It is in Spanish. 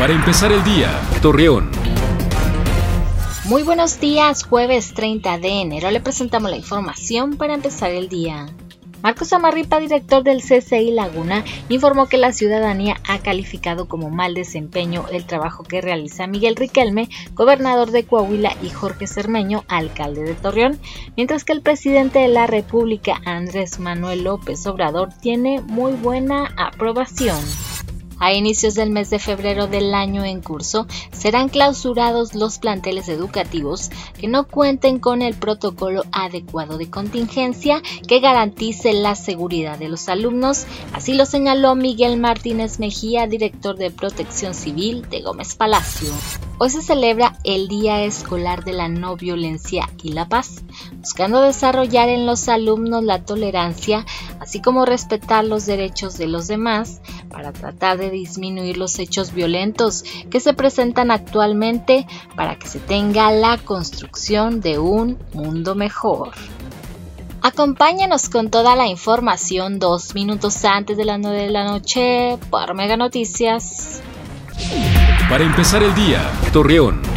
Para empezar el día, Torreón. Muy buenos días, jueves 30 de enero le presentamos la información para empezar el día. Marcos Amarripa, director del CCI Laguna, informó que la ciudadanía ha calificado como mal desempeño el trabajo que realiza Miguel Riquelme, gobernador de Coahuila, y Jorge Cermeño, alcalde de Torreón, mientras que el presidente de la República, Andrés Manuel López Obrador, tiene muy buena aprobación. A inicios del mes de febrero del año en curso serán clausurados los planteles educativos que no cuenten con el protocolo adecuado de contingencia que garantice la seguridad de los alumnos, así lo señaló Miguel Martínez Mejía, director de Protección Civil de Gómez Palacio. Hoy se celebra el Día Escolar de la No Violencia y la Paz, buscando desarrollar en los alumnos la tolerancia, así como respetar los derechos de los demás, para tratar de disminuir los hechos violentos que se presentan actualmente para que se tenga la construcción de un mundo mejor. Acompáñanos con toda la información dos minutos antes de las 9 de la noche por Mega Noticias. Para empezar el día, Torreón.